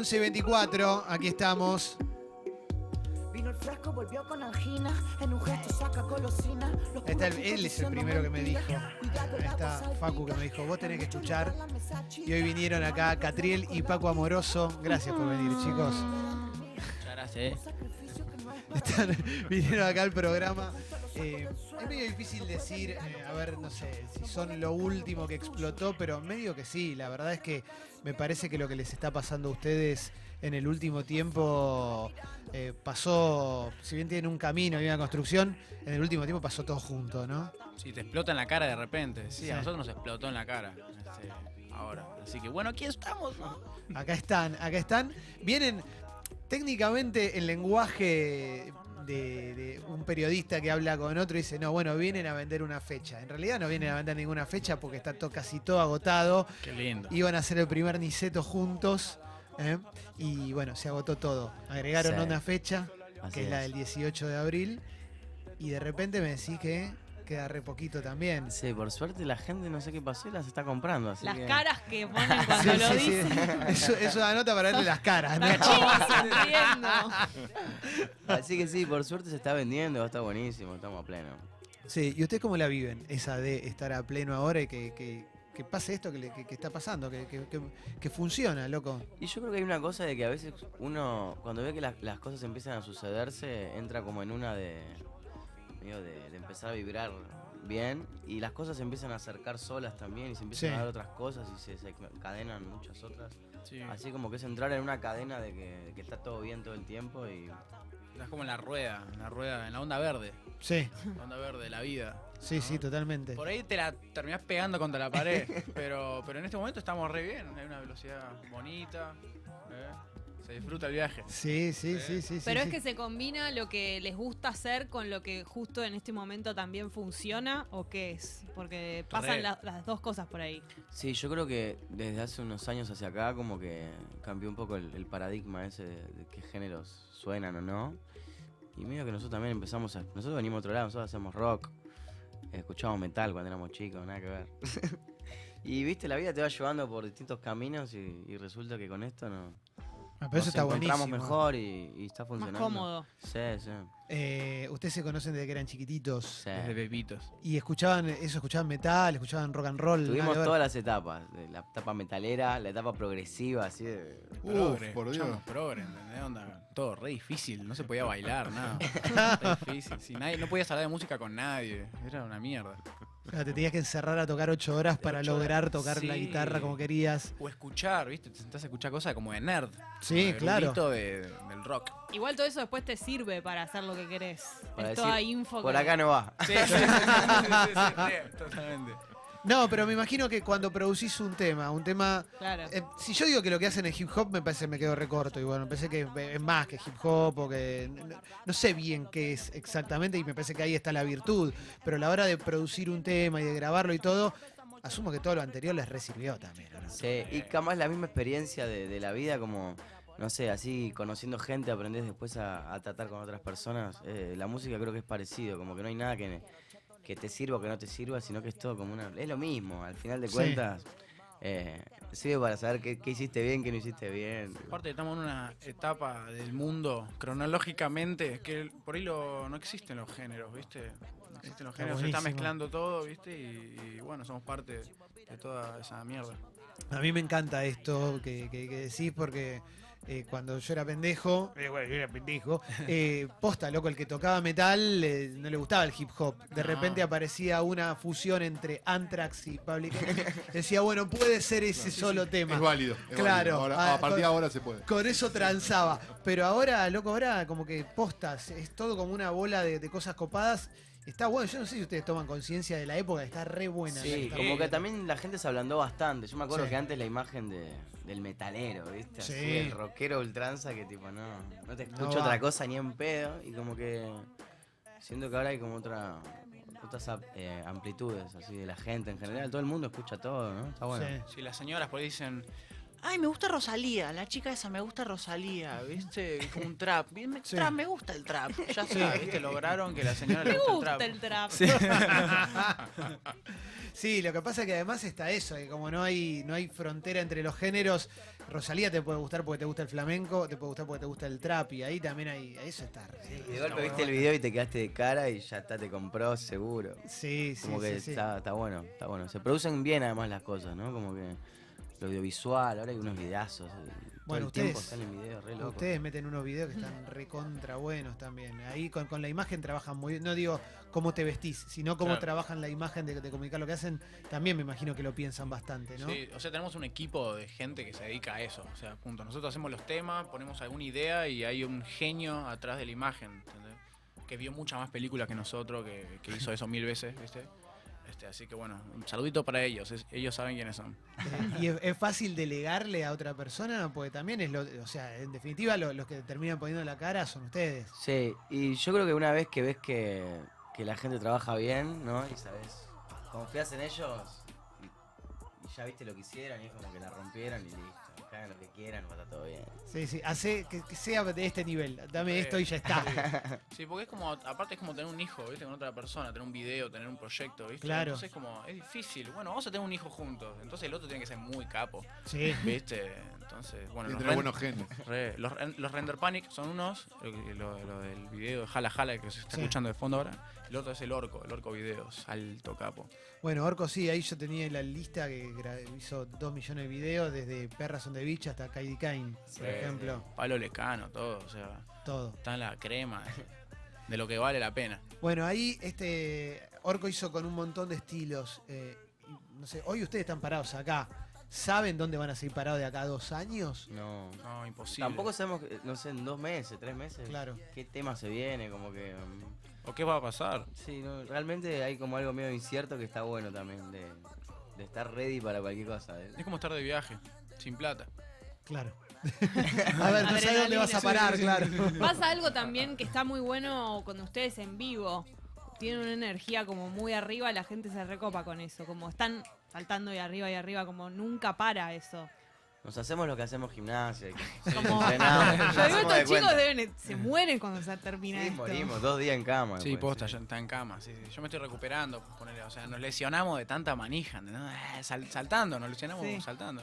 11 aquí estamos. Vino el frasco, volvió con angina. Él es el primero que me dijo. Está Facu que me dijo, vos tenés que escuchar. Y hoy vinieron acá Catriel y Paco Amoroso. Gracias por venir, chicos. Muchas gracias. Eh. Vinieron acá al programa. Eh, es medio difícil decir, eh, a ver, no sé, si son lo último que explotó, pero medio que sí. La verdad es que me parece que lo que les está pasando a ustedes en el último tiempo eh, pasó, si bien tienen un camino y una construcción, en el último tiempo pasó todo junto, ¿no? Sí, te explota en la cara de repente. Sí, Sí. a nosotros nos explotó en la cara. este, ahora. Así que bueno, aquí estamos, ¿no? Acá están, acá están. Vienen técnicamente el lenguaje de, de un periodista que habla con otro y dice, no, bueno, vienen a vender una fecha. En realidad no vienen a vender ninguna fecha porque está todo, casi todo agotado. Qué lindo. Iban a hacer el primer Niceto juntos. ¿eh? Y bueno, se agotó todo. Agregaron Sí. una fecha, Así que es la del 18 de abril. Y de repente me decís que queda re poquito también. Sí, por suerte la gente no sé qué pasó y las está comprando. Así Las que... caras que ponen Sí, cuando lo sí, sí. dicen. Eso, eso da nota para verle las caras. ¿no? Así que sí, por suerte se está vendiendo, está buenísimo, estamos a pleno. Sí, ¿y ustedes cómo la viven? Esa de estar a pleno ahora y que, que- que pase esto que, le- que- que está pasando, que, que- que- que funciona, loco. Y yo creo que hay una cosa de que a veces uno, cuando ve que las, las cosas empiezan a sucederse, entra como en una de, medio de, de empezar a vibrar bien y las cosas se empiezan a acercar solas también y se empiezan Sí. a dar otras cosas y se, se encadenan muchas otras. Sí. Así como que es entrar en una cadena de que, de que está todo bien todo el tiempo y Estás como en la rueda, en la rueda, en la onda verde. Sí, La onda verde de la vida. sí, ¿no? sí, totalmente. Por ahí te la terminás pegando contra la pared. pero, pero en este momento estamos re bien. Hay una velocidad bonita. ¿eh? Se disfruta el viaje. Sí, sí, sí, sí. sí, Pero es sí. que se combina lo que les gusta hacer con lo que justo en este momento también funciona o qué es. Porque pasan la- las dos cosas por ahí. Sí, yo creo que desde hace unos años hacia acá como que cambió un poco el, el paradigma ese de, de qué géneros suenan o no. Y medio que nosotros también empezamos a... Nosotros venimos de otro lado, nosotros hacemos rock, escuchábamos metal cuando éramos chicos, nada que ver. y viste, la vida te va llevando por distintos caminos y, y resulta que con esto no... Pero eso está encontramos buenísimo. mejor y, y está funcionando. cómodo. Sí, sí. Eh, ustedes se conocen desde que eran chiquititos sí. Desde bebitos. y escuchaban eso, escuchaban metal, escuchaban rock and roll. Tuvimos todas las etapas, de la etapa metalera, la etapa progresiva, así de... Progre, por Dios. Progre, ¿entendés? Onda, todo re difícil, no se podía bailar, nada. Re difícil. Sí, nadie, no podías hablar de música con nadie. Era una mierda. Sea, te tenías que encerrar a tocar ocho horas para Ocho lograr horas. tocar la guitarra como querías. O escuchar, ¿viste? Te sentás a escuchar cosas como de nerd. Sí, claro. de- del rock. Igual todo eso después te sirve para hacer lo que querés. Para es toda info Por que- acá no va. Sí, sí, sí, sí, sí, sí, sí, totalmente. No, pero me imagino que cuando producís un tema, un tema. Claro. eh, si yo digo que lo que hacen en hip hop, me parece que me quedo recorto. Y bueno, me parece que es más que hip hop o que. No, no sé bien qué es exactamente y me parece que ahí está la virtud. Pero a la hora de producir un tema y de grabarlo y todo, asumo que todo lo anterior les resirvió también. Sí, y capaz la misma experiencia de, de la vida, como, no sé, así conociendo gente, aprendés después a, a tratar con otras personas. Eh, la música creo que es parecido, como que no hay nada que, que te sirva o que no te sirva, sino que es todo como una... Es lo mismo, al final de Sí. cuentas, eh, sirve para saber qué, qué hiciste bien, qué no hiciste bien. Aparte estamos en una etapa del mundo cronológicamente que por ahí lo- no existen los géneros, ¿viste? No existen los Está géneros, se está mezclando todo, ¿viste? Y, y, bueno, somos parte de toda esa mierda. A mí me encanta esto que, que- que decís porque eh, cuando yo era pendejo, eh, bueno, yo era pendejo, eh, posta, loco, el que tocaba metal eh, no le gustaba el hip hop. De No. repente aparecía una fusión entre Anthrax y Public. Decía, bueno, puede ser ese solo tema. Es válido. es Claro. válido. Ahora- Ah, a partir de ahora se puede. Con eso transaba. Pero ahora, loco, ahora como que postas, es todo como una bola de, de cosas copadas. Está bueno, yo no sé si ustedes toman conciencia de la época, está re buena. Sí, como que también la gente se ablandó bastante. Yo me acuerdo Sí. que antes la imagen de, del metalero, ¿viste? Así, Sí. el rockero ultranza que tipo no, no te escucho otra cosa ni en pedo. Y como que siento que ahora hay como otra otras eh, amplitudes así de la gente en general. Todo el mundo escucha todo, ¿no? Está bueno. Sí. Si las señoras por ahí dicen, Ay, me gusta Rosalía, la chica esa me gusta Rosalía, ¿viste? Como un trap. Me, Sí. trap, me gusta el trap. Ya Sí. está, ¿viste? Lograron que la señora Me le gusta el el trap. Sí, lo que pasa es que además está eso, que como no hay, no hay frontera entre los géneros, Rosalía te puede gustar porque te gusta el flamenco, te puede gustar porque te gusta el trap, y ahí también hay, eso está de golpe viste el video y te quedaste de cara y ya está, te compró seguro. Sí, sí, Como que sí, sí. Está, está bueno, está bueno. Se producen bien además las cosas, ¿no? Como que lo audiovisual, ahora hay unos videazos. eh, Todo Bueno, el tiempo ustedes- salen videos re locos. Ustedes meten unos videos que están recontra buenos también. Ahí con, con la imagen trabajan muy bien. No digo cómo te vestís, sino cómo Claro. trabajan la imagen de, de comunicar lo que hacen. También me imagino que lo piensan bastante, ¿no? Sí, o sea, tenemos un equipo de gente que se dedica a eso. O sea, punto. Nosotros hacemos los temas, ponemos alguna idea y hay un genio atrás de la imagen, ¿entendés? Que vio muchas más películas que nosotros, que, que hizo eso mil veces, ¿viste? Este, así que bueno, un saludito para ellos. es- ellos saben quiénes son. ¿Y es, es fácil delegarle a otra persona? Porque también es lo. O sea, en definitiva, lo- los que terminan poniendo la cara son ustedes. Sí, y yo creo que una vez que ves que, que la gente trabaja bien, ¿no? Y sabes, confías en ellos y, y ya viste lo que hicieron y es como que la rompieron y hagan lo que quieran, va a estar todo bien. Sí, sí. Hace que, que sea de este nivel. Dame Sí. esto y ya está. Sí, porque es como, aparte es como tener un hijo, ¿viste? Con otra persona, tener un video, tener un proyecto, ¿viste? Claro. Entonces es como, es difícil. Bueno, vamos a tener un hijo juntos. Entonces el otro tiene que ser muy capo, Sí. ¿viste? Entonces, bueno, Y los, buenos genes. re- los, los Render Panic son unos, lo, que- lo- lo del video de Jala Jala que se está Sí. escuchando de fondo ahora. El otro es el Orco, el Orco Videos, alto capo. Bueno, Orco sí, ahí yo tenía la lista que hizo dos millones de videos, desde Perras on the Beach hasta Kaidi Kane, por Sí, ejemplo. Palo Lecano, todo, o sea, Todo. está en la crema de lo que vale la pena. Bueno, ahí este Orco hizo con un montón de estilos. eh, no sé, hoy ustedes están parados acá. ¿Saben dónde van a seguir parados de acá a dos años? No. No, imposible. Tampoco sabemos, eh, no sé, en dos meses, tres meses, Claro. qué tema se viene, como que... mm, ¿O qué va a pasar? Sí, no, realmente hay como algo medio incierto que está bueno también, de, de estar ready para cualquier cosa. de- Es como estar de viaje, sin plata. Claro. a ver, no sé dónde vas a parar, claro. Pasa algo también que está muy bueno con ustedes en vivo. Tienen una energía como muy arriba, la gente se recopa con eso. Como están saltando y arriba y arriba, como nunca para eso. Nos hacemos lo que hacemos gimnasia, que Como, entrenamos, yo digo, hacemos de estos chicos deben, se mueren cuando se termina Sí, esto. morimos, dos días en cama. Sí, después, posta, sí. ya está en cama. Sí, sí. Yo me estoy recuperando. ponele, o sea, nos lesionamos de tanta manija. ¿no? Eh, sal- saltando, nos lesionamos Sí. saltando.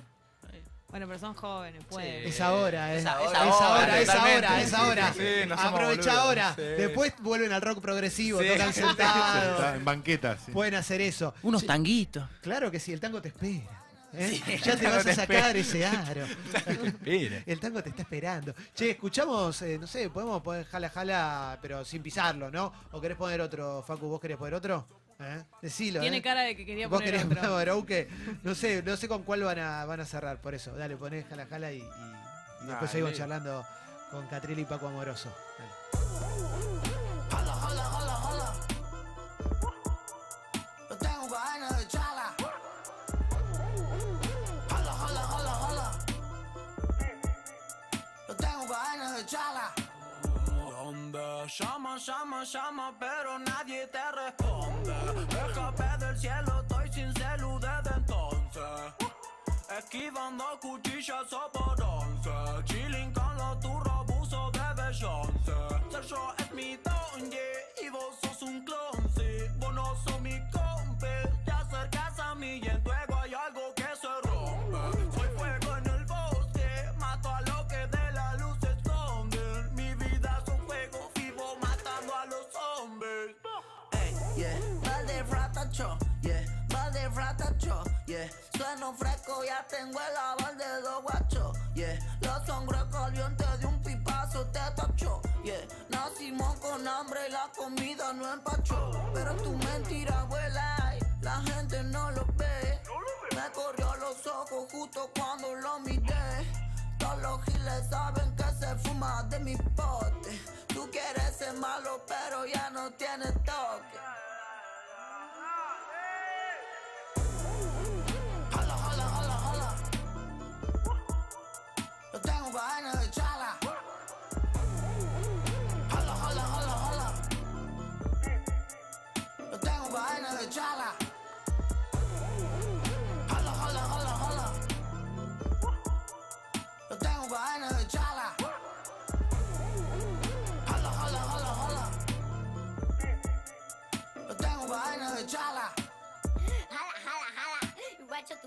Bueno, pero son jóvenes, pueden. Sí. Es ahora, eh. Es ahora, es ahora, es ahora, es ahora. Sí, no somos Aprovecha boludos. ahora. Sí. Después vuelven al rock progresivo, Sí. tocan sentados. en banquetas. sí. Pueden hacer eso. Unos Sí, tanguitos. Claro que sí, el tango te espera. ¿eh? Sí, ya te vas a sacar ese aro. El tango te está esperando. Che, escuchamos, eh, no sé, podemos poner jala jala, pero sin pisarlo, ¿no? ¿O querés poner otro, Facu? ¿Vos querés poner otro? ¿Eh? Decilo. Tiene ¿eh? cara de que quería Vos poner querés otro. Barouque? No sé, no sé con cuál van a, van a cerrar, por eso. Dale, poné jala jala y, y- y después seguimos charlando con Catriel y Paco Amoroso. Dale. Yo tengo ganas de chala. Hola, hola, hola, hola. Yo tengo ganas de chala. Donde llama, llama, llama, pero nadie te responde. Esquivando cuchillas por once. Chilling con los turros, buzo de Beyoncé. Ser yo es mi don, yeah, y vos sos un clon, sí. Vos no sos mi compa. Te acercas a mí y en tu ego hay algo que se rompe. Soy fuego en el bosque, mato a lo que de la luz se esconde. Mi vida es un juego vivo matando a los hombres. Ey, yeah. Vale ratacho, Fresco, ya tengo el aval de dos guachos, yeah. La sangre caliente de un pipazo te tacho, yeah. Nacimos con hambre y la comida no empachó. Pero tu mentira vuela y la gente no lo ve. Me corrió los ojos justo cuando lo miré. Todos los giles saben que se fuma de mi pote. Tú quieres ser malo, pero ya no tienes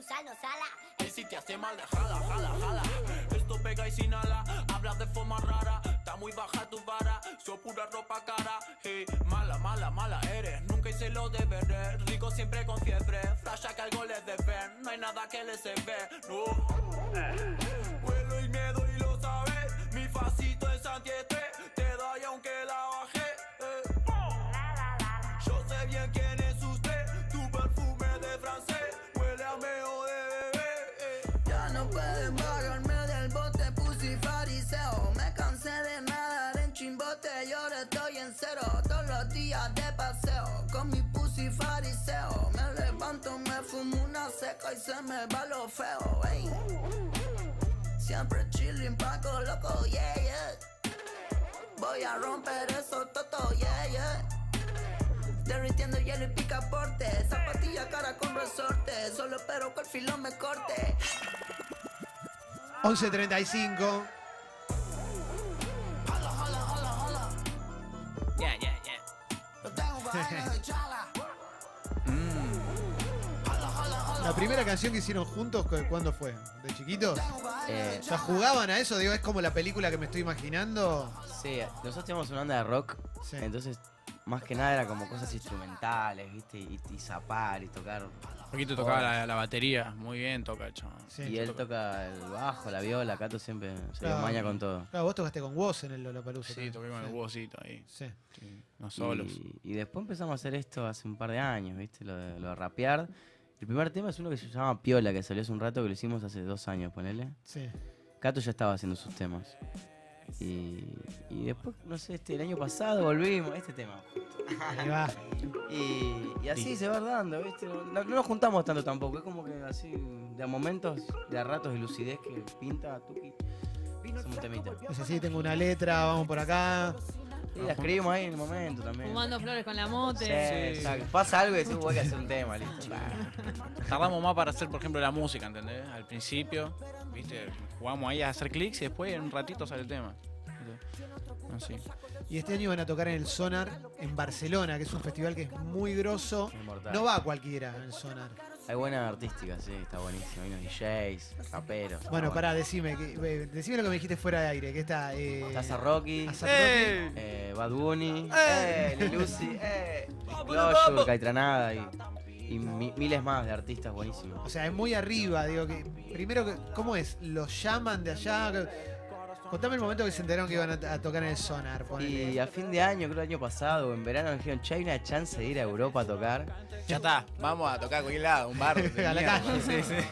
sala. Y si te hace mal, jala, jala, jala. Esto pega y sin ala, hablas de forma rara. Está muy baja tu vara, so pura ropa cara. Hey, mala, mala, mala eres. Nunca hice lo de ver. Rico siempre con fiebre. Flasha que algo les debe. No hay nada que les se ve. No. Vuelo de paseo con mi pussy fariseo. Me levanto, me fumo una seca y se me va lo feo. ey. Siempre chillin' paco loco, yeah, yeah. Voy a romper eso toto, yeah, yeah. Derritiendo hielo y picaporte Zapatilla cara con resorte Solo espero que el filo me corte 11.35. Hola, hola, La primera canción que hicieron juntos, ¿cu- ¿cuándo fue? ¿De chiquitos? Eh, ¿Ya jugaban a eso? Digo, es como la película que me estoy imaginando. sí, nosotros teníamos una banda de rock, Sí. entonces más que nada era como cosas instrumentales, ¿viste? Y, y zapar y tocar. Un poquito tocaba la, la batería. Muy bien toca el. Sí. y él toca el bajo, la viola, Cato siempre se Claro. maña con todo. Claro, vos tocaste con Woz en el Lollapalooza. Sí, toqué con el huesito ahí. Sí. Sí, no solos. Y, y después empezamos a hacer esto hace un par de años, ¿viste? Lo de, lo de rapear. El primer tema es uno que se llama Piola, que salió hace un rato, que lo hicimos hace dos años, ponele. Sí. Cato ya estaba haciendo sus temas. Y, y después, no sé, este, el año pasado volvimos, este tema. Ahí va. Y, y así se va dando, ¿viste? No, no nos juntamos tanto tampoco, es como que así, de a momentos, de a ratos de lucidez que pinta, tuki. Es así, tengo una letra, vamos por acá. Y la escribimos ahí en el momento también. Fumando flores con la Sí, mote. exacto. Pasa algo y decimos, voy a hacer un tema, listo. Tardamos más para hacer, por ejemplo, la música, ¿entendés? Al principio, ¿viste? Jugamos ahí a hacer clics y después en un ratito sale el tema. Así. Y este año van a tocar en el Sonar en Barcelona, que es un festival que es muy grosso. Inmortal. No va a cualquiera el Sonar. Hay buena artística, sí, está buenísimo. Hay unos DJs, raperos. Bueno, bueno. pará, decime, que, eh, decime lo que me dijiste fuera de aire, que está... Eh, Rocky, A Rocky. eh, Bad Bunny, eh, Uzi, eh, Caitranada y, y mi- miles más de artistas buenísimos. O sea, es muy arriba, digo que. Primero, que- ¿cómo es? ¿Los llaman de allá? Contame el momento que se enteraron que iban a, a tocar en el Sonar. ponele. Y a fin de año, creo el año pasado, o en verano, me dijeron, che, hay una chance de ir a Europa a tocar. Ya está, vamos a tocar a cualquier lado, un bar. de A la calle. Sí, sí.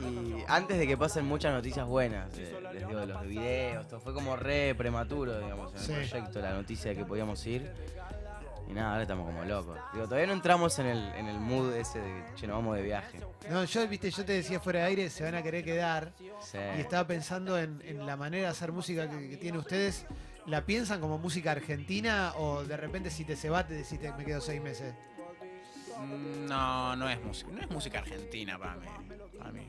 Y antes de que pasen muchas noticias buenas, eh, les digo, los de videos, todo fue como re prematuro, digamos, en Sí. el proyecto, la noticia de que podíamos ir. Y nada, ahora estamos como locos. Digo, todavía no entramos en el, en el mood ese de, che, nos vamos de viaje. No, yo, viste, yo te decía fuera de aire, se van a querer quedar. Sí. Y estaba pensando en, en la manera de hacer música que, que tienen ustedes. ¿La piensan como música argentina o de repente si te se va te decís "Te- me quedo seis meses? Mm, No, no es música, no es música argentina para mí. Mí.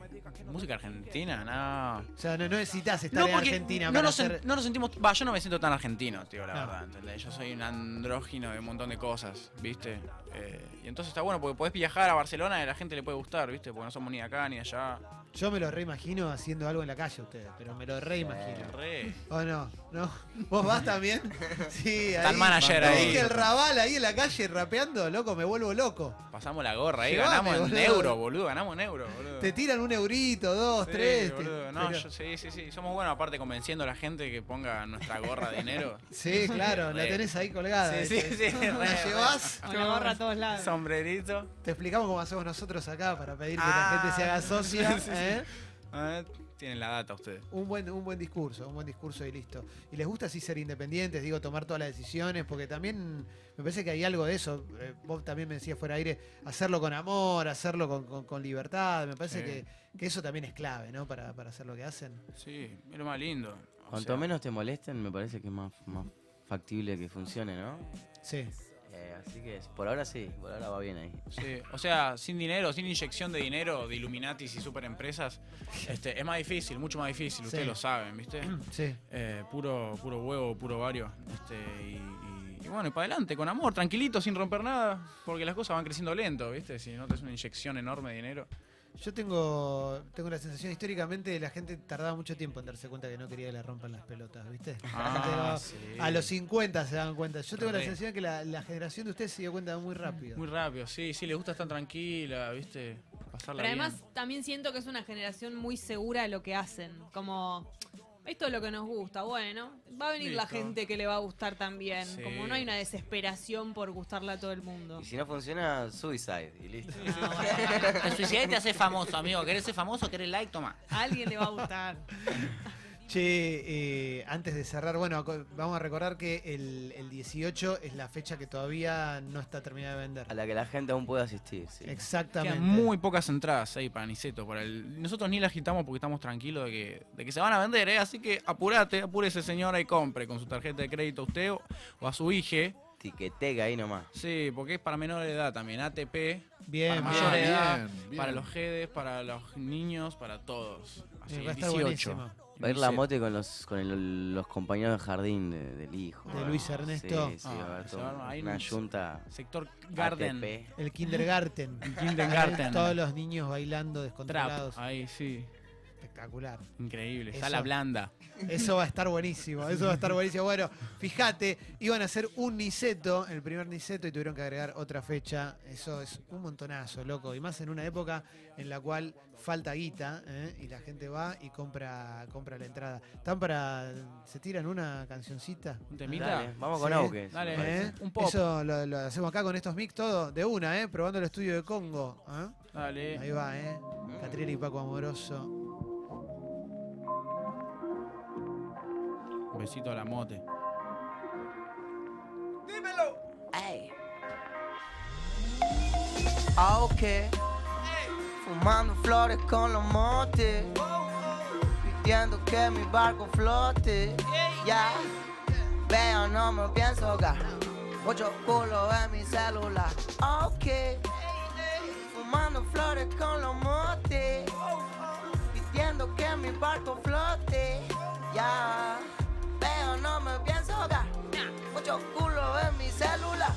Música argentina, no. O sea, no, no necesitas estar No, en Argentina no para nos, sen- hacer... no nos sentimos. Va, yo no me siento tan argentino, tío, la No. verdad, ¿entendés? Yo soy un andrógino de un montón de cosas, ¿viste? Eh, y entonces está bueno porque podés viajar a Barcelona y a la gente le puede gustar, ¿viste? Porque no somos ni de acá ni de allá. Yo me lo reimagino haciendo algo en la calle ustedes, pero me lo reimagino. Re. ¿O no? ¿No? ¿Vos vas también? Sí, Está ahí. el manager ahí. Dije el rabal ahí en la calle rapeando, loco, me vuelvo loco. Pasamos la gorra ahí, Llevame, ganamos en boludo. euro, boludo, ganamos en euro, boludo. Te tiran un eurito, dos, Sí, tres. boludo. No, pero- yo- sí, sí, sí. Somos buenos aparte convenciendo a la gente que ponga nuestra gorra de dinero. Sí, claro, la tenés ahí colgada. Sí, sí, ¿viste? sí, La re, llevas, Con la gorra a todos lados. Sombrerito. te explicamos cómo hacemos nosotros acá para pedir que Ah. la gente se haga socia. ¿eh? Ah, tienen la data ustedes. Un buen, un buen discurso, un buen discurso y listo. ¿Y les gusta así ser independientes, digo, tomar todas las decisiones? Porque también me parece que hay algo de eso. eh, vos también me decías fuera de aire, hacerlo con amor, hacerlo con, con- con libertad. Me parece Sí. que, que eso también es clave, ¿no? Para, para hacer lo que hacen. Sí, es lo más lindo. O Cuanto sea, menos te molesten, me parece que es más, más factible que funcione, ¿no? Sí. Eh, así que por ahora sí, por ahora va bien ahí. Sí, o sea, sin dinero, sin inyección de dinero de Illuminatis y superempresas, este, es más difícil, mucho más difícil, ustedes Sí. lo saben, ¿viste? Sí. Eh, puro, puro huevo, puro vario. Este, y, y y bueno, y para adelante, con amor, tranquilito, sin romper nada, porque las cosas van creciendo lento, ¿viste? Si no te es una inyección enorme de dinero. Yo tengo, tengo la sensación, históricamente la gente tardaba mucho tiempo en darse cuenta que no quería que le rompan las pelotas, ¿viste? La Ah, sí. A los 50 se dan cuenta. Yo tengo la sensación que la, la generación de ustedes se dio cuenta muy rápido. Muy rápido, sí, sí, le gusta estar tranquila, ¿viste? Pasarla Pero además bien. también siento que es una generación muy segura de lo que hacen. Como, esto es lo que nos gusta, bueno, va a venir la gente que le va a gustar también. Sí. Como no hay una desesperación por gustarle a todo el mundo. Y si no funciona, Suicide. Y listo. Te suicidas y te haces famoso, amigo. ¿Querés ser famoso? ¿Querés like? Toma. A alguien le va a gustar. Che, eh, antes de cerrar, bueno, vamos a recordar que el, el 18 es la fecha que todavía no está terminada de vender. A la que la gente aún puede asistir, sí. Exactamente. Quedan muy pocas entradas ahí para Niceto. Para el... Nosotros ni las agitamos porque estamos tranquilos de que, de que se van a vender, ¿eh? Así que apurate, apúrese señora y compre con su tarjeta de crédito a usted o, o a su hija. Tiquetega ahí nomás. Sí, porque es para menor de edad también. ATP, Bien, para mayor bien, edad, bien. para los GEDES, para los niños, para todos. Así, va a el estar 18. buenísimo. Va a ir la mote con los, con el- los compañeros de jardín de- del hijo. De Luis Ernesto. Sí, sí, Ah, va a haber se todo una un- yunta Sector Garden. ATP. El kindergarten. Kindergarten. Todos los niños bailando Trap. descontrolados. Ahí, sí. Espectacular. Increíble. Eso. Sala blanda. Eso va a estar buenísimo, eso va a estar buenísimo. Bueno, fíjate, iban a hacer un Niceto, el primer Niceto, y tuvieron que agregar otra fecha. Eso es un montonazo, loco. Y más en una época en la cual falta guita, ¿eh? y la gente va y compra, compra la entrada. ¿Están para. ¿Se tiran una cancioncita? ¿Un temita? Dale, vamos con Sí. Auques. Dale. ¿Eh? Un pop. Eso lo, lo hacemos acá con estos mix todo de una, ¿eh? probando el estudio de Congo. ¿eh? Dale. Ahí va, ¿eh? Catriel y Paco Amoroso. Besito a la mote. Ey. Ah, Ok. Fumando flores con los motes. Pidiendo que mi barco flote. Ya. Veo, no me pienso ahogar. Mucho culo en mi celular. Ok. Fumando flores con los motes. Pidiendo que mi barco flote. Ya. No me pienso ahogar. Mucho culo en mi celular.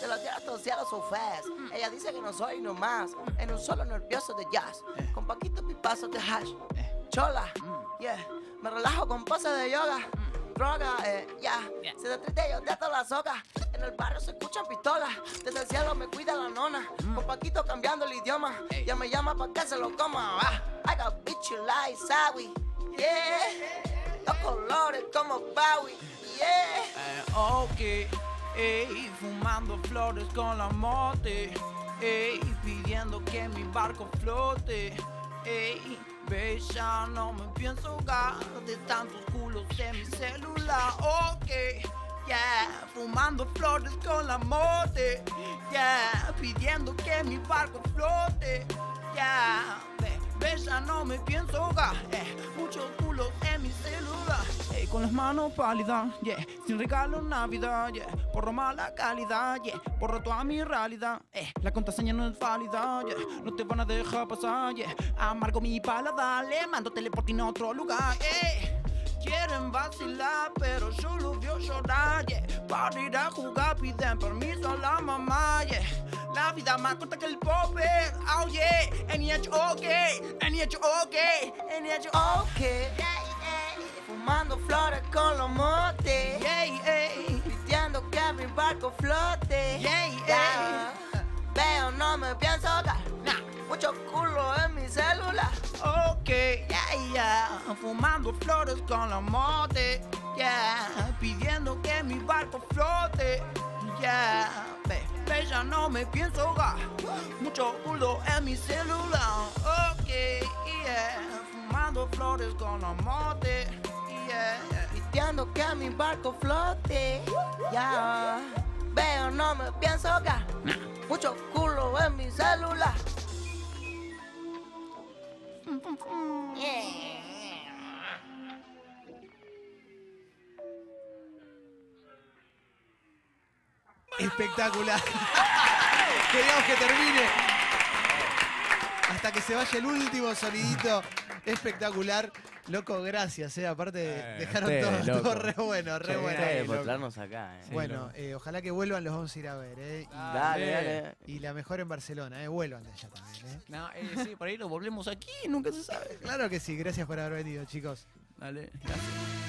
De la tierra hasta el cielo so fast. Ella dice que no soy nomás. En un solo nervioso de jazz. Con paquitos pipazos de hash. Chola, yeah. Me relajo con poses de yoga. Droga, eh, ya. Se detrite yo de todas las sogas. En el barrio se escuchan pistolas. Desde el cielo me cuida la nona. Con Paquito cambiando el idioma. Ya me llama pa' que se lo coma. Ah, I got bitch like Sawi. Yeah. Los colores como Bowie. Yeah. Eh, ok, ey, fumando flores con la mote, ey, pidiendo que mi barco flote, ey, ya no me pienso ahogar de tantos culos en mi celular, ok, yeah, fumando flores con la mote, yeah, pidiendo que mi barco flote, yeah, ve, ya no me pienso ahogar, eh, con las manos pálidas, yeah, sin regalo Navidad, yeah, por mala calidad, yeah, borro toda mi realidad, eh, la contraseña no es válida, yeah, no te van a dejar pasar, yeah, amargo mi paladar, le mando teleporte a otro lugar, eh. Quieren vacilar, pero yo los veo llorar, yeah. Para ir a jugar piden permiso a la mamá, yeah. La vida más corta que el popper, oh yeah. N-H-O-K, N-H-O-K, N-H-O-K. Ok. Fumando flores con los motes. Yeah, yeah. Pidiendo que mi barco flote. Yeah. Veo, no me pienso. Nah. Mucho culo en mi celular. Ok, yeah, yeah. Fumando flores con la mote, yeah. Pidiendo que mi barco flote, yeah. Ve, ve, ya no me pienso ahogar. Mucho culo en mi celular. Ok, yeah. Fumando flores con la mote, yeah. Pidiendo que mi barco flote. Ya. Veo, no me pienso ahogar. Mucho culo en mi celular. Espectacular. Queríamos que termine. Hasta que se vaya el último sonidito. Espectacular. Loco, gracias, eh. Aparte, Eh, dejaron ustedes, todo, re bueno, re Che, bueno. Ustedes por traernos acá, eh. Bueno, eh, ojalá que vuelvan, los vamos a ir a ver, eh. Y, Dale, dale. y la mejor en Barcelona, eh. Vuelvan de allá también, eh. No, eh, sí, por ahí lo volvemos aquí, nunca se sabe. Claro que sí, gracias por haber venido, chicos. Dale, gracias.